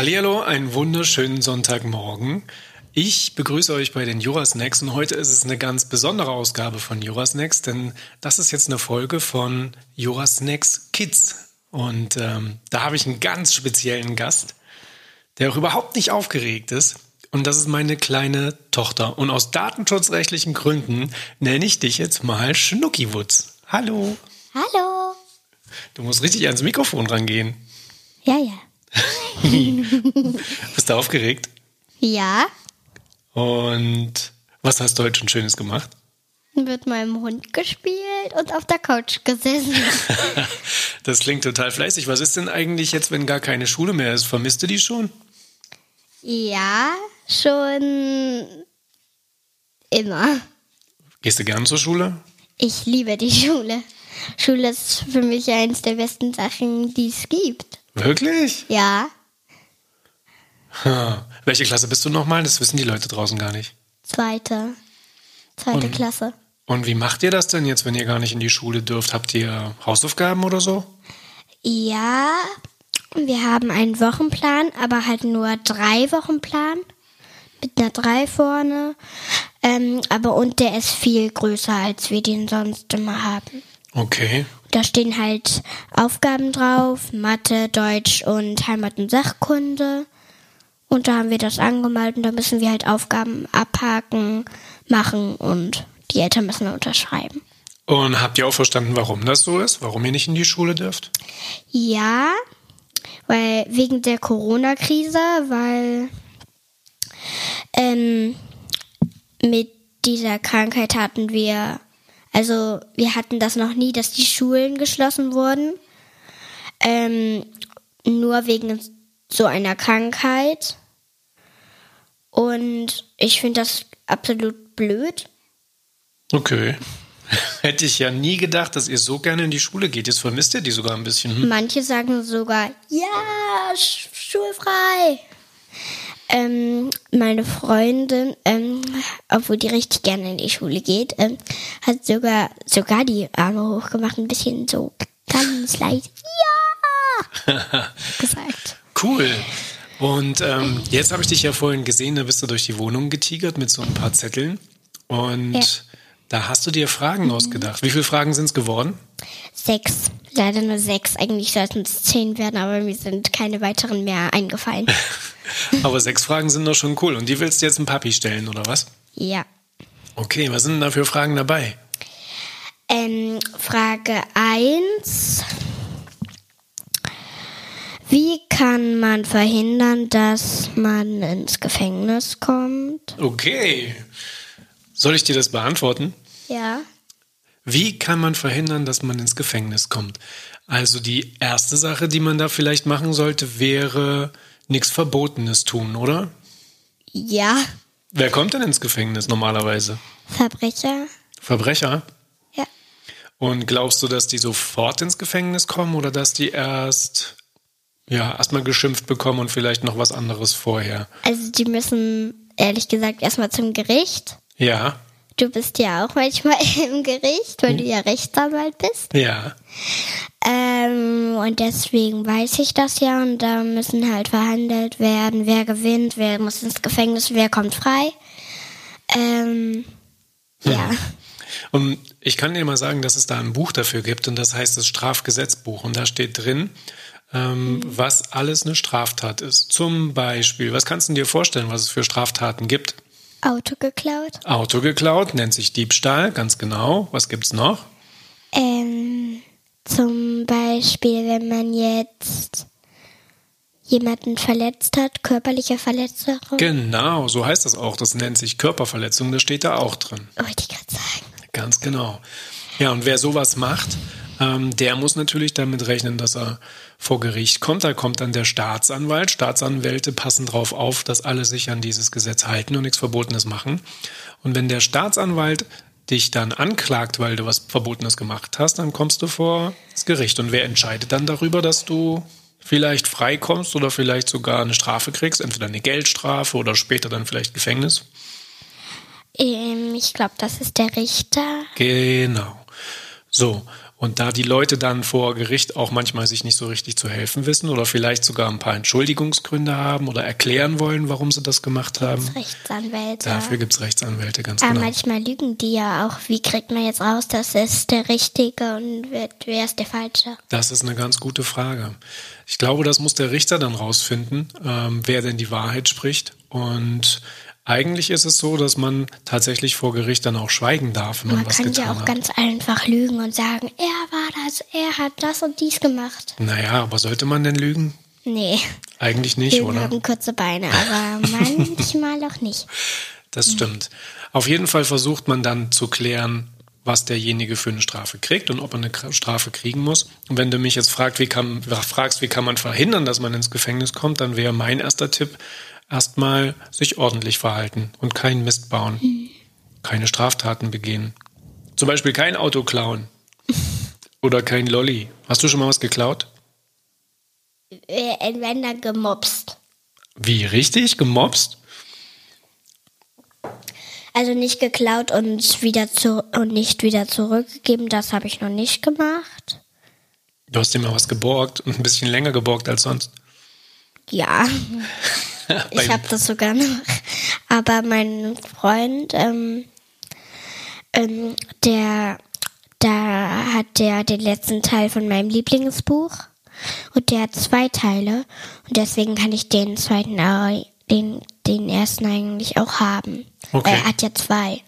Hallihallo, einen wunderschönen Sonntagmorgen. Ich begrüße euch bei den Jurasnacks und heute ist es eine ganz besondere Ausgabe von Jurasnacks, denn das ist jetzt eine Folge von Jurasnacks Kids. Und ähm, da habe ich einen ganz speziellen Gast, der auch überhaupt nicht aufgeregt ist. Und das ist meine kleine Tochter. Und aus datenschutzrechtlichen Gründen nenne ich dich jetzt mal Schnuckiwutz. Hallo. Hallo. Du musst richtig ans Mikrofon rangehen. Ja, ja. Bist du aufgeregt? Ja, Und was hast du heute schon Schönes gemacht? mit meinem Hund gespielt und auf der Couch gesessen. Das klingt total fleißig. Was ist denn eigentlich jetzt, wenn gar keine Schule mehr ist? Vermisst du die schon? ja, schon immer. Gehst du gern zur Schule? Ich liebe die Schule. Schule ist für mich eines der besten Sachen, die es gibt. Wirklich? Ja, Ha. Welche Klasse bist du nochmal? Das wissen die Leute draußen gar nicht. zweite. Zweite Und- Klasse. Und wie macht ihr das denn jetzt, wenn ihr gar nicht in die Schule dürft? Habt ihr Hausaufgaben oder so? Ja, wir haben einen Wochenplan, aber halt nur drei Wochenplan. Mit einer 3 vorne. Ähm, aber und der ist viel größer, als wir den sonst immer haben. Okay. Da stehen halt Aufgaben drauf, Mathe, Deutsch und Heimat- und Sachkunde. Und da haben wir das angemalt und da müssen wir halt Aufgaben abhaken, machen und die Eltern müssen unterschreiben. Und habt ihr auch verstanden, warum das so ist? Warum ihr nicht in die Schule dürft? Ja, weil wegen der Corona-Krise, weil ähm, mit dieser Krankheit hatten wir, also wir hatten das noch nie, dass die Schulen geschlossen wurden. Ähm, nur wegen so einer Krankheit. Und ich finde das absolut blöd. Okay. Hätte ich ja nie gedacht, dass ihr so gerne in die Schule geht. Jetzt vermisst ihr die sogar ein bisschen. Hm? Manche sagen sogar, ja, sch schulfrei. Ähm, meine Freundin, ähm, obwohl die richtig gerne in die Schule geht, ähm, hat sogar, sogar die Arme hochgemacht, ein bisschen so ganz leicht, ja, gesagt. Cool. Und ähm, jetzt habe ich dich ja vorhin gesehen, da bist du durch die Wohnung getigert mit so ein paar Zetteln. Und Ja. da hast du dir Fragen ausgedacht. Wie viele Fragen sind es geworden? Sechs, leider nur sechs. Eigentlich sollten es zehn werden, aber mir sind keine weiteren mehr eingefallen. Aber sechs Fragen sind doch schon cool. Und die willst du jetzt dem Papi stellen, oder was? ja. Okay, was sind denn da für Fragen dabei? Ähm, Frage 1. Wie kann man verhindern, dass man ins Gefängnis kommt? Okay. Soll ich dir das beantworten? Ja. Wie kann man verhindern, dass man ins Gefängnis kommt? Also die erste Sache, die man da vielleicht machen sollte, wäre nichts Verbotenes tun, oder? Ja. Wer kommt denn ins Gefängnis normalerweise? Verbrecher? Verbrecher? Ja. Und glaubst du, dass die sofort ins Gefängnis kommen oder dass die erst ja erstmal geschimpft bekommen und vielleicht noch was anderes vorher? Also die müssen ehrlich gesagt erstmal zum Gericht. Ja, Du bist ja auch manchmal im Gericht, weil du ja Rechtsanwalt bist. ja. Ähm, und deswegen weiß ich das ja. Und da müssen halt verhandelt werden, wer gewinnt, wer muss ins Gefängnis, wer kommt frei. Ähm, ja. Und ich kann dir mal sagen, dass es da ein Buch dafür gibt und das heißt das Strafgesetzbuch. Und da steht drin, ähm, was alles eine Straftat ist. Zum Beispiel, was kannst du dir vorstellen, was es für Straftaten gibt? Auto geklaut. Auto geklaut, nennt sich Diebstahl, ganz genau. Was gibt's noch? Ähm, zum Beispiel, wenn man jetzt jemanden verletzt hat, körperliche Verletzung. Genau, so heißt das auch. Das nennt sich Körperverletzung, das steht da auch drin. Wollte ich gerade sagen. Ganz genau. Ja, und wer sowas macht, ähm, der muss natürlich damit rechnen, dass er vor Gericht kommt. Da kommt dann der Staatsanwalt. Staatsanwälte passen darauf auf, dass alle sich an dieses Gesetz halten und nichts Verbotenes machen. Und wenn der Staatsanwalt dich dann anklagt, weil du was Verbotenes gemacht hast, dann kommst du vor das Gericht. Und wer entscheidet dann darüber, dass du vielleicht freikommst oder vielleicht sogar eine Strafe kriegst, entweder eine Geldstrafe oder später dann vielleicht Gefängnis? Ähm, ich glaube, das ist der Richter. Genau. So, Und da die Leute dann vor Gericht auch manchmal sich nicht so richtig zu helfen wissen oder vielleicht sogar ein paar Entschuldigungsgründe haben oder erklären wollen, warum sie das gemacht haben. Rechtsanwälte. Dafür gibt es Rechtsanwälte, ganz Aber genau. manchmal lügen die ja auch. Wie kriegt man jetzt raus, das ist der Richtige und wer, wer ist der Falsche? Das ist eine ganz gute Frage. Ich glaube, das muss der Richter dann rausfinden, ähm, wer denn die Wahrheit spricht. Und eigentlich ist es so, dass man tatsächlich vor Gericht dann auch schweigen darf, wenn man, Man was kann getan ja auch hat. ganz einfach lügen und sagen, er war das, er hat das und dies gemacht. Naja, aber sollte man denn lügen? Nee, Eigentlich nicht, Lügen oder? haben kurze Beine, aber manchmal auch nicht. Das stimmt. Auf jeden Fall versucht man dann zu klären, was derjenige für eine Strafe kriegt und ob er eine Strafe kriegen muss. Und wenn du mich jetzt fragt, wie kann, fragst, wie kann man verhindern, dass man ins Gefängnis kommt, dann wäre mein erster Tipp, erstmal sich ordentlich verhalten und keinen Mist bauen. Keine Straftaten begehen. Zum Beispiel kein Auto klauen. Oder kein Lolli. Hast du schon mal was geklaut? Äh, Wenn dann gemobst. Wie, richtig? Gemobst? Also nicht geklaut und wieder zu und nicht wieder zurückgegeben, das habe ich noch nicht gemacht. Du hast dir mal was geborgt und ein bisschen länger geborgt als sonst. Ja, ich habe das sogar noch. Aber mein Freund, ähm, ähm, der, da hat der den letzten Teil von meinem Lieblingsbuch und der hat zwei Teile und deswegen kann ich den zweiten, au- den, den ersten eigentlich auch haben. Okay. Weil er hat ja zwei.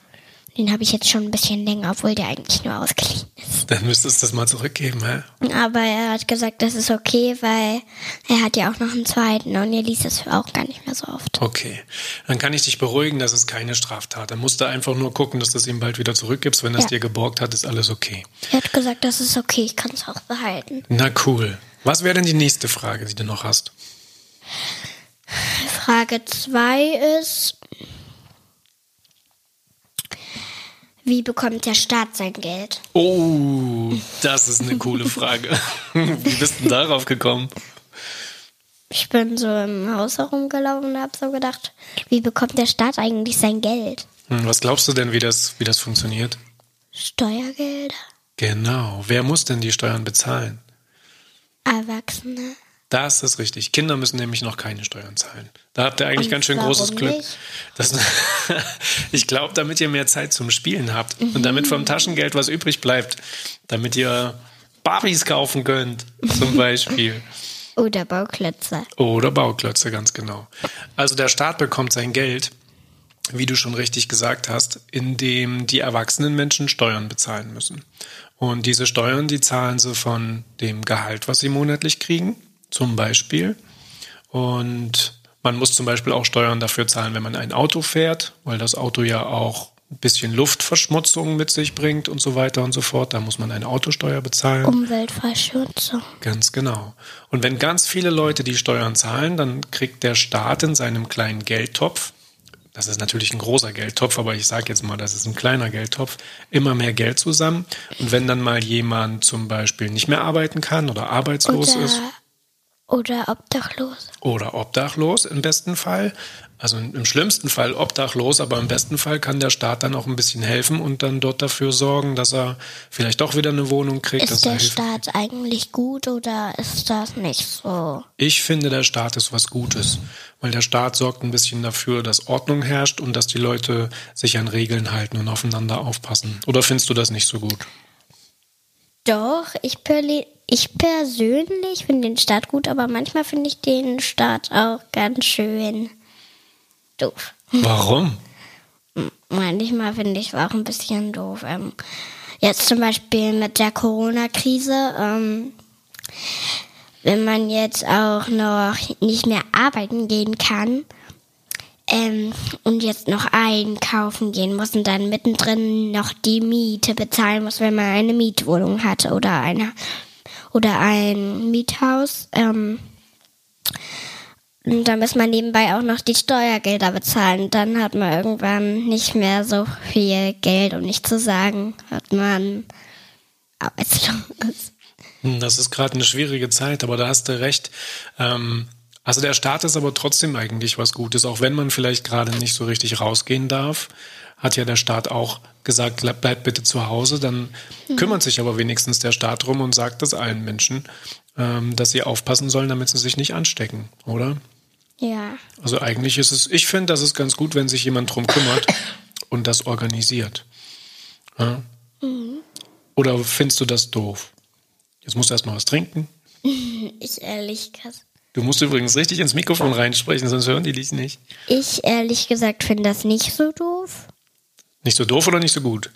Den habe ich jetzt schon ein bisschen länger, obwohl der eigentlich nur ausgeliehen ist. Dann müsstest du das mal zurückgeben, hä? Aber er hat gesagt, das ist okay, weil er hat ja auch noch einen zweiten und er liest es auch gar nicht mehr so oft. Okay. Dann kann ich dich beruhigen, das ist keine Straftat. Dann musst du einfach nur gucken, dass du es ihm bald wieder zurückgibst. Wenn er es Ja. dir geborgt hat, ist alles okay. Er hat gesagt, das ist okay, ich kann es auch behalten. Na cool. Was wäre denn die nächste Frage, die du noch hast? Frage 2 ist, wie bekommt der Staat sein Geld? Oh, das ist eine coole Frage. Wie bist du darauf gekommen? Ich bin so im Haus herumgelaufen und habe so gedacht, wie bekommt der Staat eigentlich sein Geld? Hm, Was glaubst du denn, wie das, wie das funktioniert? Steuergelder? Genau. Wer muss denn die Steuern bezahlen? Erwachsene? Das ist richtig. Kinder müssen nämlich noch keine Steuern zahlen. Da habt ihr eigentlich Und ganz schön großes Glück. Das, ich glaube, damit ihr mehr Zeit zum Spielen habt und damit vom Taschengeld was übrig bleibt, damit ihr Barbies kaufen könnt, zum Beispiel. Oder Bauklötze? Oder Bauklötze, ganz genau. Also der Staat bekommt sein Geld, wie du schon richtig gesagt hast, indem die erwachsenen Menschen Steuern bezahlen müssen. Und diese Steuern, die zahlen sie von dem Gehalt, was sie monatlich kriegen, zum Beispiel. Und man muss zum Beispiel auch Steuern dafür zahlen, wenn man ein Auto fährt, weil das Auto ja auch ein bisschen Luftverschmutzung mit sich bringt und so weiter und so fort. Da muss man eine Autosteuer bezahlen. Umweltverschmutzung. Ganz genau. Und wenn ganz viele Leute die Steuern zahlen, dann kriegt der Staat in seinem kleinen Geldtopf, das ist natürlich ein großer Geldtopf, aber ich sage jetzt mal, das ist ein kleiner Geldtopf, immer mehr Geld zusammen. Und wenn dann mal jemand zum Beispiel nicht mehr arbeiten kann oder arbeitslos ist Oder, obdachlos. oder obdachlos im besten Fall, also im schlimmsten Fall obdachlos, aber im besten Fall kann der Staat dann auch ein bisschen helfen und dann dort dafür sorgen, dass er vielleicht doch wieder eine Wohnung kriegt. Ist er der hilft. Staat eigentlich gut oder ist das nicht so? Ich finde, der Staat ist was Gutes, weil der Staat sorgt ein bisschen dafür, dass Ordnung herrscht und dass die Leute sich an Regeln halten und aufeinander aufpassen. Oder findest du das nicht so gut? Doch, ich, ich persönlich finde den Staat gut, aber manchmal finde ich den Staat auch ganz schön doof. Warum? Manchmal finde ich es auch ein bisschen doof. Ähm, jetzt zum Beispiel mit der Corona-Krise, ähm, wenn man jetzt auch noch nicht mehr arbeiten gehen kann ähm, und jetzt noch einkaufen gehen muss und dann mittendrin noch die Miete bezahlen muss, wenn man eine Mietwohnung hat oder eine oder ein Miethaus. Ähm, und dann muss man nebenbei auch noch die Steuergelder bezahlen. Dann hat man irgendwann nicht mehr so viel Geld, um nicht zu sagen, hat man arbeitslos. Hm, Das ist gerade eine schwierige Zeit, aber da hast du recht. Ähm, also der Staat ist aber trotzdem eigentlich was Gutes, auch wenn man vielleicht gerade nicht so richtig rausgehen darf, hat ja der Staat auch gesagt, bleibt bitte zu Hause. Dann mhm. kümmert sich aber wenigstens der Staat drum und sagt das allen Menschen, ähm, dass sie aufpassen sollen, damit sie sich nicht anstecken, oder? Ja. Also eigentlich ist es, ich finde, das ist ganz gut, wenn sich jemand drum kümmert und das organisiert. Ja? Mhm. Oder findest du das doof? Jetzt musst du erstmal was trinken. Ich ehrlich gesagt. Du musst übrigens richtig ins Mikrofon reinsprechen, sonst hören die dich nicht. Ich ehrlich gesagt finde das nicht so doof. Nicht so doof oder nicht so gut?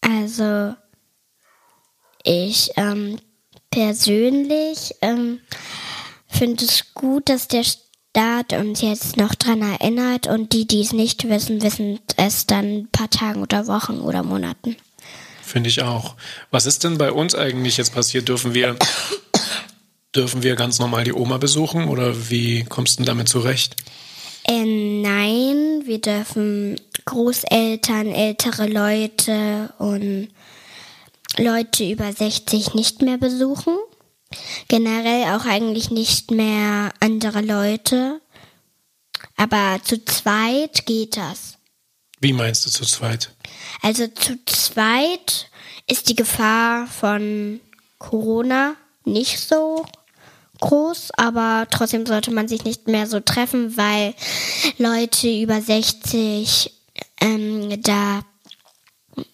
Also, ich ähm, persönlich ähm, finde es gut, dass der Staat uns jetzt noch dran erinnert und die, die es nicht wissen, wissen es dann ein paar Tagen oder Wochen oder Monaten. Finde ich auch. Was ist denn bei uns eigentlich jetzt passiert? Dürfen wir, dürfen wir ganz normal die Oma besuchen oder wie kommst du denn damit zurecht? Äh, nein, wir dürfen Großeltern, ältere Leute und Leute über 60 nicht mehr besuchen. Generell auch eigentlich nicht mehr andere Leute. Aber zu zweit geht das. Wie meinst du zu zweit? Also zu zweit ist die Gefahr von Corona nicht so groß, aber trotzdem sollte man sich nicht mehr so treffen, weil Leute über 60 ähm, da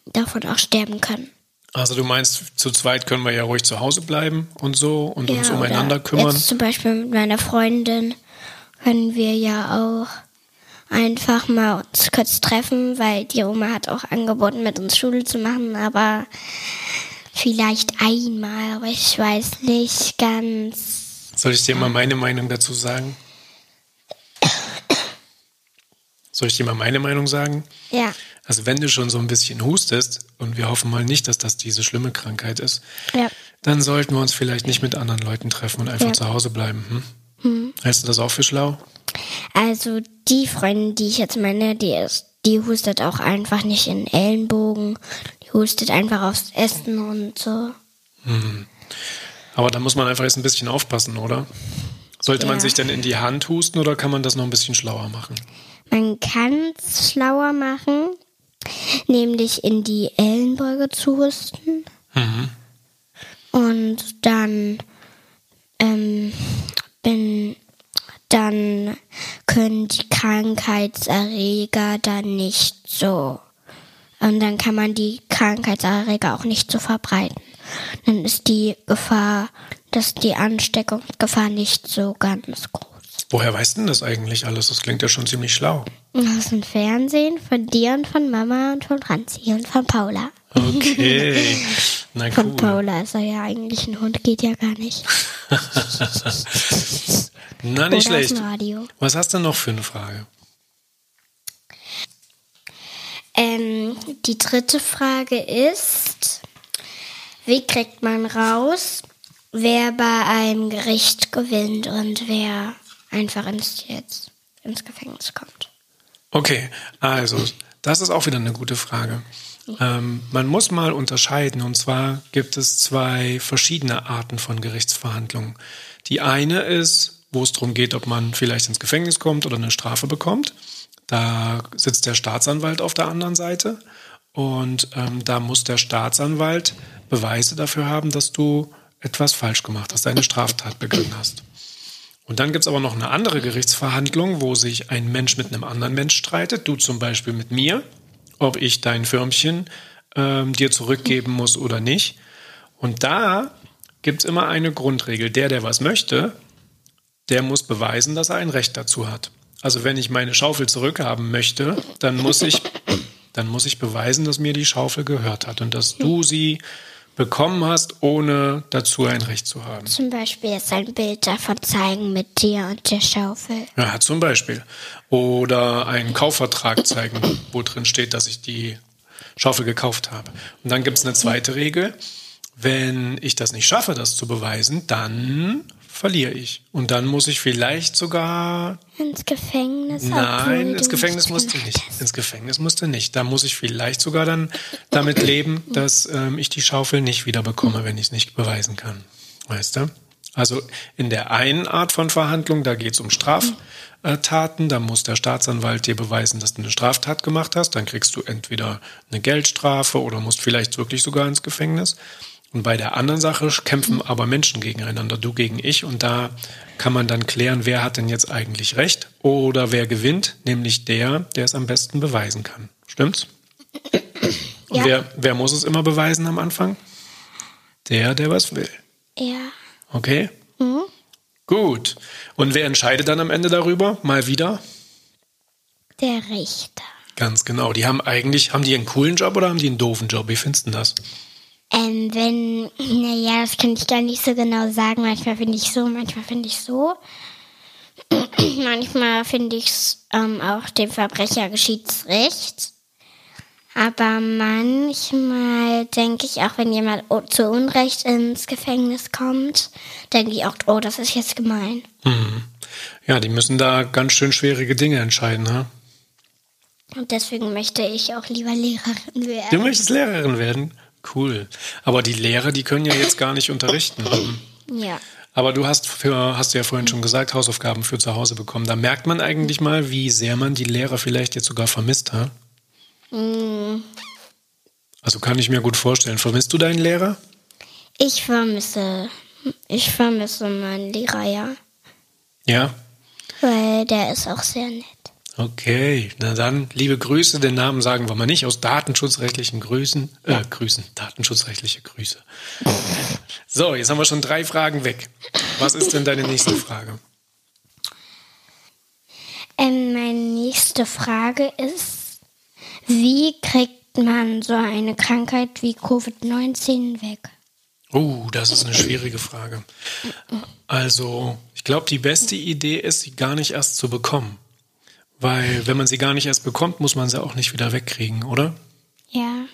davon auch sterben können. Also du meinst, zu zweit können wir ja ruhig zu Hause bleiben und so und ja, uns umeinander kümmern. Jetzt zum Beispiel mit meiner Freundin können wir ja auch einfach mal uns kurz treffen, weil die Oma hat auch angeboten, mit uns Schule zu machen, aber vielleicht einmal, aber ich weiß nicht ganz. Soll ich dir mal meine Meinung dazu sagen? Soll ich dir mal meine Meinung sagen? Ja. Also wenn du schon so ein bisschen hustest, und wir hoffen mal nicht, dass das diese schlimme Krankheit ist, ja. dann sollten wir uns vielleicht nicht mit anderen Leuten treffen und einfach ja. zu Hause bleiben. Hm? Hm. Hältst du das auch für schlau? Also die Freundin, die ich jetzt meine, die ist, die hustet auch einfach nicht in Ellenbogen. Die hustet einfach aufs Essen und so. Hm. Aber da muss man einfach jetzt ein bisschen aufpassen, oder? Sollte ja. man sich denn in die Hand husten oder kann man das noch ein bisschen schlauer machen? Man kann es schlauer machen, nämlich in die Ellenbeuge zu husten. Mhm. Und dann ähm, bin dann können die Krankheitserreger dann nicht so. Und dann kann man die Krankheitserreger auch nicht so verbreiten. Dann ist die Gefahr, dass die Ansteckungsgefahr nicht so ganz groß. Woher weißt du denn das eigentlich alles? Das klingt ja schon ziemlich schlau. Aus dem Fernsehen, von dir und von Mama und von Franzi und von Paula. Okay. Na cool. Von Paula ist er ja eigentlich ein Hund, geht ja gar nicht. Na, nicht Oder schlecht. Was hast du noch für eine Frage? Ähm, die dritte Frage ist, wie kriegt man raus, wer bei einem Gericht gewinnt und wer einfach ins, jetzt, ins Gefängnis kommt? Okay, also das ist auch wieder eine gute Frage. Ähm, man muss mal unterscheiden, und zwar gibt es zwei verschiedene Arten von Gerichtsverhandlungen. Die eine ist, wo es darum geht, ob man vielleicht ins Gefängnis kommt oder eine Strafe bekommt. Da sitzt der Staatsanwalt auf der anderen Seite und ähm, da muss der Staatsanwalt Beweise dafür haben, dass du etwas falsch gemacht hast, eine Straftat begangen hast. Und dann gibt es aber noch eine andere Gerichtsverhandlung, wo sich ein Mensch mit einem anderen Mensch streitet, du zum Beispiel mit mir, ob ich dein Firmchen ähm, dir zurückgeben muss oder nicht. Und da gibt es immer eine Grundregel. Der, der was möchte, der muss beweisen, dass er ein Recht dazu hat. Also wenn ich meine Schaufel zurückhaben möchte, dann muss ich, dann muss ich beweisen, dass mir die Schaufel gehört hat und dass du sie bekommen hast, ohne dazu ein Recht zu haben. Zum Beispiel jetzt ein Bild davon zeigen mit dir und der Schaufel. Ja, zum Beispiel. Oder einen Kaufvertrag zeigen, wo drin steht, dass ich die Schaufel gekauft habe. Und dann gibt es eine zweite Regel. Wenn ich das nicht schaffe, das zu beweisen, dann verliere ich. Und dann muss ich vielleicht sogar. Ins Gefängnis? Nein, ins Gefängnis musste nicht. Ins Gefängnis musste nicht. Da muss ich vielleicht sogar dann damit leben, dass ähm, ich die Schaufel nicht wieder bekomme, wenn ich es nicht beweisen kann. Weißt du? Also in der einen Art von Verhandlung, da geht es um Straftaten, da muss der Staatsanwalt dir beweisen, dass du eine Straftat gemacht hast. Dann kriegst du entweder eine Geldstrafe oder musst vielleicht wirklich sogar ins Gefängnis. Und bei der anderen Sache kämpfen aber Menschen gegeneinander, du gegen ich. Und da kann man dann klären, wer hat denn jetzt eigentlich recht oder wer gewinnt, nämlich der, der es am besten beweisen kann. Stimmt's? Und Ja. wer, wer muss es immer beweisen am Anfang? Der, der was will. Ja. Okay? Gut. Und wer entscheidet dann am Ende darüber? Mal wieder? Der Richter. Ganz genau. Die haben eigentlich, haben die einen coolen Job oder haben die einen doofen Job? Wie findest du das? Ähm, wenn, naja, das kann ich gar nicht so genau sagen. Manchmal finde ich so, manchmal finde ich so. manchmal finde ich es ähm, auch dem Verbrecher geschieht's recht. Aber manchmal denke ich auch, wenn jemand zu Unrecht ins Gefängnis kommt, denke ich auch, oh, das ist jetzt gemein. Ja, die müssen da ganz schön schwierige Dinge entscheiden, ha? Und deswegen möchte ich auch lieber Lehrerin Du werden. möchtest Lehrerin werden? Cool. Aber die Lehrer, die können ja jetzt gar nicht unterrichten. Ja. Aber du hast für, hast du ja vorhin schon gesagt, Hausaufgaben für zu Hause bekommen. Da merkt man eigentlich mal, wie sehr man die Lehrer vielleicht jetzt sogar vermisst, ha? Also kann ich mir gut vorstellen. Vermisst du deinen Lehrer? Ich vermisse, ich vermisse meinen Lehrer, ja. Ja. Weil der ist auch sehr nett. Okay, na dann, liebe Grüße, den Namen sagen wir mal nicht, aus datenschutzrechtlichen Grüßen, äh, Grüßen, datenschutzrechtliche Grüße. So, jetzt haben wir schon drei Fragen weg. Was ist denn deine nächste Frage? Ähm, meine nächste Frage ist, wie kriegt man so eine Krankheit wie Covid-19 weg? Oh, das ist eine schwierige Frage. Also, ich glaube, die beste Idee ist, sie gar nicht erst zu bekommen. Weil, wenn man sie gar nicht erst bekommt, muss man sie auch nicht wieder wegkriegen, oder? Ja.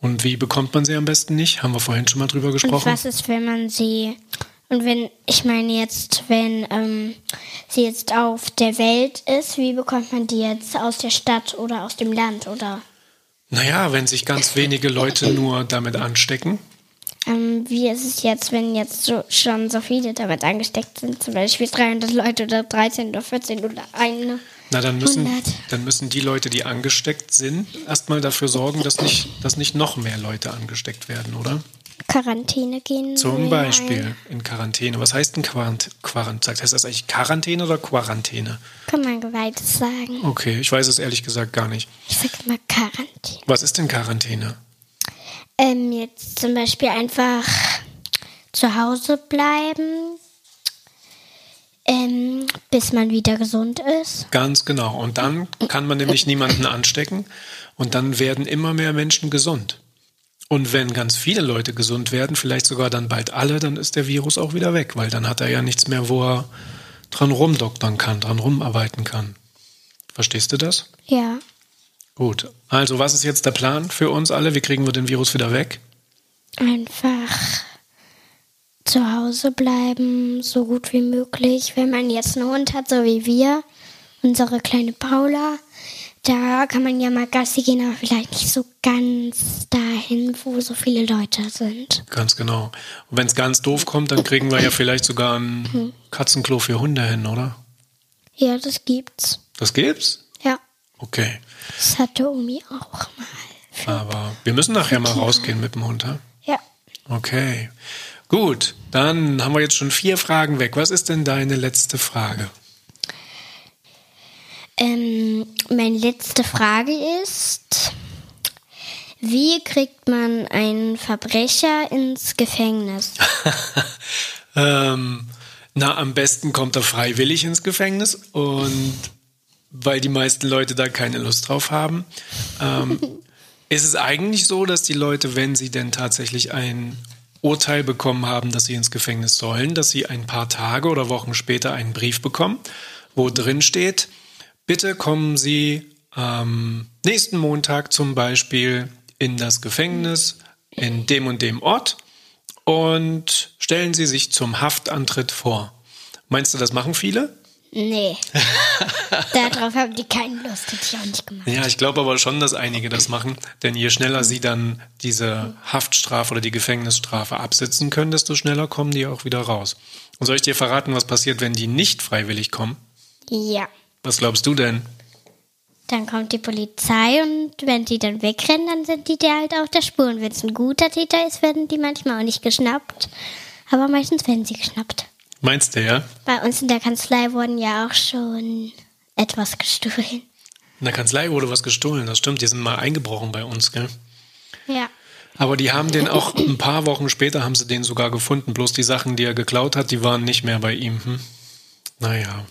Und wie bekommt man sie am besten nicht? Haben wir vorhin schon mal drüber Und gesprochen. was ist, wenn man sie, und wenn, ich meine jetzt, wenn ähm, sie jetzt auf der Welt ist, wie bekommt man die jetzt aus der Stadt oder aus dem Land oder Naja, wenn sich ganz wenige Leute nur damit anstecken, ähm, wie ist es jetzt, wenn jetzt so, schon so viele damit angesteckt sind, zum Beispiel 300 Leute oder 13 oder 14 oder eine? Na, dann müssen, 100. dann müssen die Leute, die angesteckt sind, erstmal dafür sorgen, dass nicht, dass nicht noch mehr Leute angesteckt werden, oder? Quarantäne gehen. Zum Beispiel in Quarantäne. Was heißt denn Quarant Quarant heißt das eigentlich Quarantäne oder Quarantäne? Ein. Kann man beides sagen. Okay, ich weiß es ehrlich gesagt gar nicht. Ich sag immer Quarantäne. Was ist denn Quarantäne? Ähm, jetzt zum Beispiel einfach zu Hause bleiben, ähm, bis man wieder gesund ist. Ganz genau. Und dann kann man nämlich niemanden anstecken und dann werden immer mehr Menschen gesund. Und wenn ganz viele Leute gesund werden, vielleicht sogar dann bald alle, dann ist der Virus auch wieder weg, weil dann hat er ja nichts mehr, wo er dran rumdoktern kann, dran rumarbeiten kann. Verstehst du das? Ja. Gut. Also, was ist jetzt der Plan für uns alle? Wie kriegen wir den Virus wieder weg? Einfach zu Hause bleiben, so gut wie möglich. Wenn man jetzt einen Hund hat, so wie wir, unsere kleine Paula, da kann man ja mal Gassi gehen, aber vielleicht nicht so ganz dahin, wo so viele Leute sind. Ganz genau. Und wenn es ganz doof kommt, dann kriegen wir ja vielleicht sogar ein Katzenklo für Hunde hin, oder? Ja, das gibt's. Das gibt's? Ja, Okay. das hatte Omi auch mal. Aber wir müssen nachher mal rausgehen mit dem Hund, ja? Ja. Okay. Gut, dann haben wir jetzt schon vier Fragen weg. Was ist denn deine letzte Frage? Ähm, meine letzte Frage ist, wie kriegt man einen Verbrecher ins Gefängnis? Ähm, na, am besten kommt er freiwillig ins Gefängnis und weil die meisten Leute da keine Lust drauf haben. Ähm, ist es eigentlich so, dass die Leute, wenn sie denn tatsächlich ein Urteil bekommen haben, dass sie ins Gefängnis sollen, dass sie ein paar Tage oder Wochen später einen Brief bekommen, wo drin steht, bitte kommen Sie am nächsten Montag zum Beispiel in das Gefängnis in dem und dem Ort und stellen Sie sich zum Haftantritt vor. Meinst du, das machen viele? Nee. Darauf haben die keine Lust, hätte ich auch nicht gemacht. Ja, ich glaube aber schon, dass einige das machen, denn je schneller sie dann diese Haftstrafe oder die Gefängnisstrafe absitzen können, desto schneller kommen die auch wieder raus. Und soll ich dir verraten, was passiert, wenn die nicht freiwillig kommen? Ja. Was glaubst du denn? Dann kommt die Polizei und wenn die dann wegrennen, dann sind die dir halt auf der Spur. Und wenn es ein guter Täter ist, werden die manchmal auch nicht geschnappt. Aber meistens werden sie geschnappt. Meinst du, ja? Bei uns in der Kanzlei wurden ja auch schon etwas gestohlen. In der Kanzlei wurde was gestohlen, das stimmt. Die sind mal eingebrochen bei uns, gell? Ja. Aber die haben den auch ein paar Wochen später haben sie den sogar gefunden. Bloß die Sachen, die er geklaut hat, die waren nicht mehr bei ihm. Hm? Naja.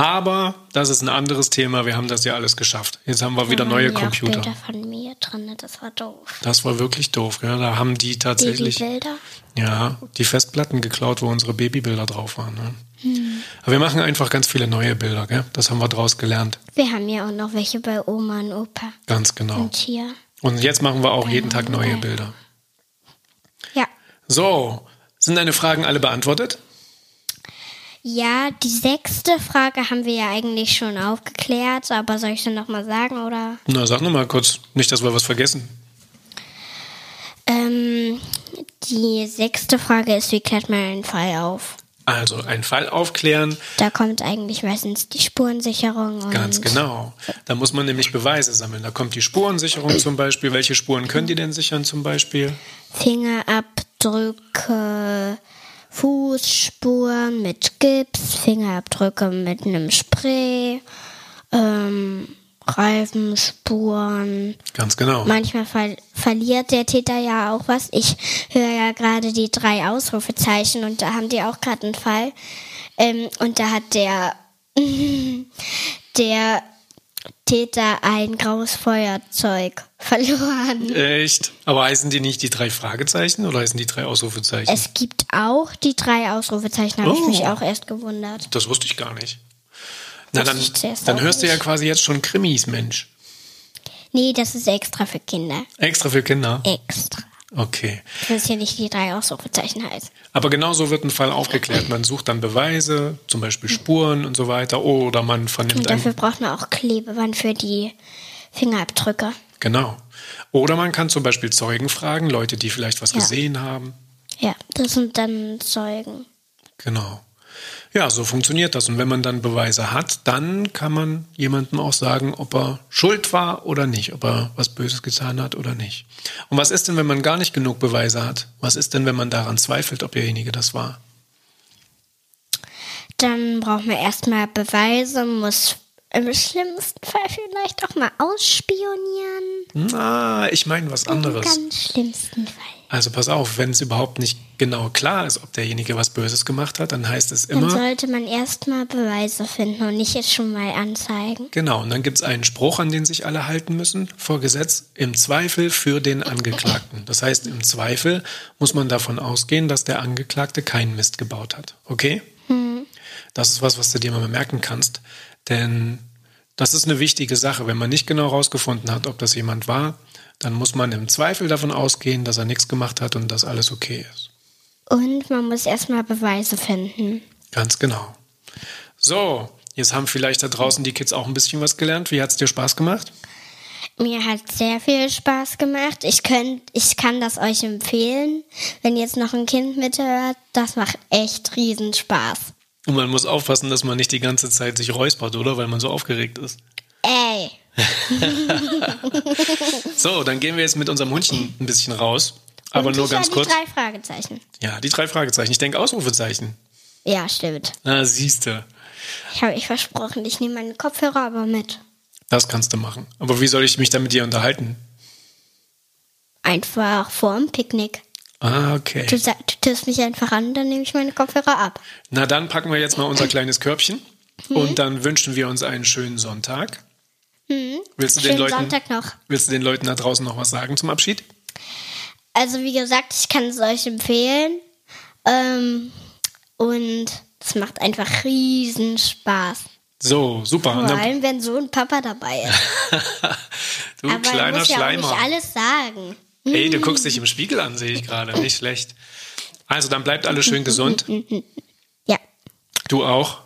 Aber das ist ein anderes Thema. Wir haben das ja alles geschafft. Jetzt haben wir wieder Da neue waren ja auch Computer. Bilder von mir drin, das war doof. Das war wirklich doof. Gell? Da haben die tatsächlich Babybilder. ja die Festplatten geklaut, wo unsere Babybilder drauf waren. Ne? Aber wir machen einfach ganz viele neue Bilder. Gell? Das haben wir draus gelernt. Wir haben ja auch noch welche bei Oma und Opa. Ganz genau. Und hier. Und jetzt machen wir auch jeden Tag neue Bilder. Ja. So, sind deine Fragen alle beantwortet? Ja, die sechste Frage haben wir ja eigentlich schon aufgeklärt, aber soll ich sie nochmal sagen oder? Na, sag noch mal kurz. Nicht, dass wir was vergessen. Ähm, die sechste Frage ist, wie klärt man einen Fall auf? Also, einen Fall aufklären, Da kommt eigentlich meistens die Spurensicherung und ganz genau. Da muss man nämlich Beweise sammeln. Da kommt die Spurensicherung zum Beispiel. Welche Spuren können die denn sichern zum Beispiel? Fingerabdrücke, Fußspuren mit Gips, Fingerabdrücke mit einem Spray, ähm, Reifenspuren. Ganz genau. Manchmal ver verliert der Täter ja auch was. Ich höre ja gerade die drei Ausrufezeichen und da haben die auch gerade einen Fall. Ähm, und da hat der, der Täter ein graues Feuerzeug verloren. Echt? Aber heißen die nicht die drei Fragezeichen oder heißen die drei Ausrufezeichen? Es gibt auch die drei Ausrufezeichen, habe ich Oh. mich auch erst gewundert. das wusste ich gar nicht. Na, dann, ich dann hörst du ja nicht. quasi jetzt schon Krimis, Mensch. Nee, das ist extra für Kinder. Extra für Kinder. Extra. Okay. Das hier nicht die drei Ausrufezeichen heißt. Aber genauso wird ein Fall aufgeklärt. Man sucht dann Beweise, zum Beispiel Spuren und so weiter. Oder man vernimmt Und dafür braucht man auch Klebeband für die Fingerabdrücke. Genau. Oder man kann zum Beispiel Zeugen fragen, Leute, die vielleicht was Ja. gesehen haben. Ja, das sind dann Zeugen. Genau. Ja, so funktioniert das. Und wenn man dann Beweise hat, dann kann man jemandem auch sagen, ob er schuld war oder nicht, ob er was Böses getan hat oder nicht. Und was ist denn, wenn man gar nicht genug Beweise hat? Was ist denn, wenn man daran zweifelt, ob derjenige das war? Dann braucht man erstmal Beweise, muss im schlimmsten Fall vielleicht auch mal ausspionieren. Na, ich meine was Im anderes. ganz schlimmsten Fall. Also pass auf, wenn es überhaupt nicht genau klar ist, ob derjenige was Böses gemacht hat, dann heißt es Dann immer, sollte man erstmal Beweise finden und nicht jetzt schon mal anzeigen. genau, und dann gibt es einen Spruch, an den sich alle halten müssen, vor Gesetz, im Zweifel für den Angeklagten. Das heißt, im Zweifel muss man davon ausgehen, dass der Angeklagte keinen Mist gebaut hat. Okay? Das ist was, was du dir mal merken kannst, denn das ist eine wichtige Sache. Wenn man nicht genau herausgefunden hat, ob das jemand war, dann muss man im Zweifel davon ausgehen, dass er nichts gemacht hat und dass alles okay ist. Und man muss erstmal Beweise finden. Ganz genau. So, jetzt haben vielleicht da draußen die Kids auch ein bisschen was gelernt. Wie hat es dir Spaß gemacht? Mir hat sehr viel Spaß gemacht. Ich, könnt, ich kann das euch empfehlen. Wenn jetzt noch ein Kind mithört, das macht echt riesen Spaß. Und man muss aufpassen, dass man nicht die ganze Zeit sich räuspert, oder? Weil man so aufgeregt ist. Ey, So, dann gehen wir jetzt mit unserem Hundchen ein bisschen raus. Aber und nur ich ganz hab kurz. Die drei Fragezeichen. Ja, die drei Fragezeichen. Ich denke Ausrufezeichen. Ja, stimmt. Na, siehste. Ich habe euch versprochen, ich nehme meine Kopfhörer aber mit. Das kannst du machen. Aber wie soll ich mich dann mit dir unterhalten? Einfach vor dem Picknick. Ah, okay. Du, du tust mich einfach an, dann nehme ich meine Kopfhörer ab. Na, dann packen wir jetzt mal unser kleines Körbchen. Und dann wünschen wir uns einen schönen Sonntag. Willst, du den Leuten, Sonntag noch. willst du den Leuten da draußen noch was sagen zum Abschied? Also wie gesagt, ich kann es euch empfehlen. Ähm, und es macht einfach riesen Spaß. So, super. Vor allem, wenn so ein Papa dabei ist. du Aber er kleiner muss ja auch Schleimer. nicht alles sagen. Ey, du guckst dich im Spiegel an, sehe ich gerade. Nicht schlecht. Also, dann bleibt alles schön gesund. Ja, Du auch.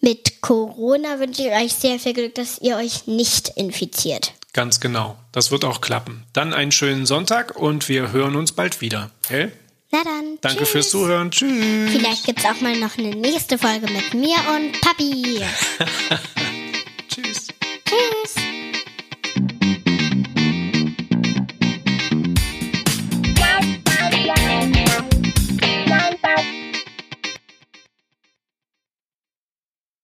Mit Corona wünsche ich euch sehr viel Glück, dass ihr euch nicht infiziert. Ganz genau. Das wird auch klappen. Dann einen schönen Sonntag und wir hören uns bald wieder. Okay? Na dann. Danke tschüss. fürs Zuhören. Tschüss. Vielleicht gibt es auch mal noch eine nächste Folge mit mir und Papi. Tschüss. Tschüss.